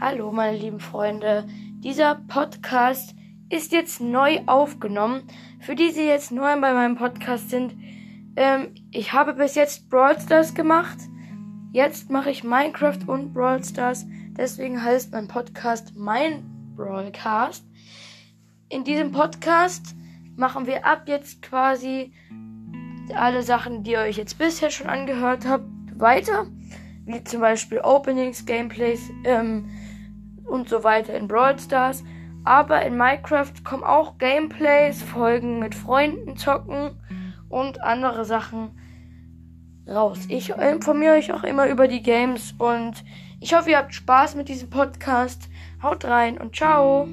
Hallo, meine lieben Freunde. Dieser Podcast ist jetzt neu aufgenommen. Für die, die jetzt neu bei meinem Podcast sind, ähm, ich habe bis jetzt Brawl Stars gemacht. Jetzt mache ich Minecraft und Brawl Stars. Deswegen heißt mein Podcast mein Brawlcast. In diesem Podcast machen wir ab jetzt quasi alle Sachen, die ihr euch jetzt bisher schon angehört habt, weiter. Wie zum Beispiel Openings, Gameplays, ähm, und so weiter in Brawl Stars. Aber in Minecraft kommen auch Gameplays, Folgen mit Freunden zocken und andere Sachen raus. Ich informiere euch auch immer über die Games und ich hoffe, ihr habt Spaß mit diesem Podcast. Haut rein und ciao.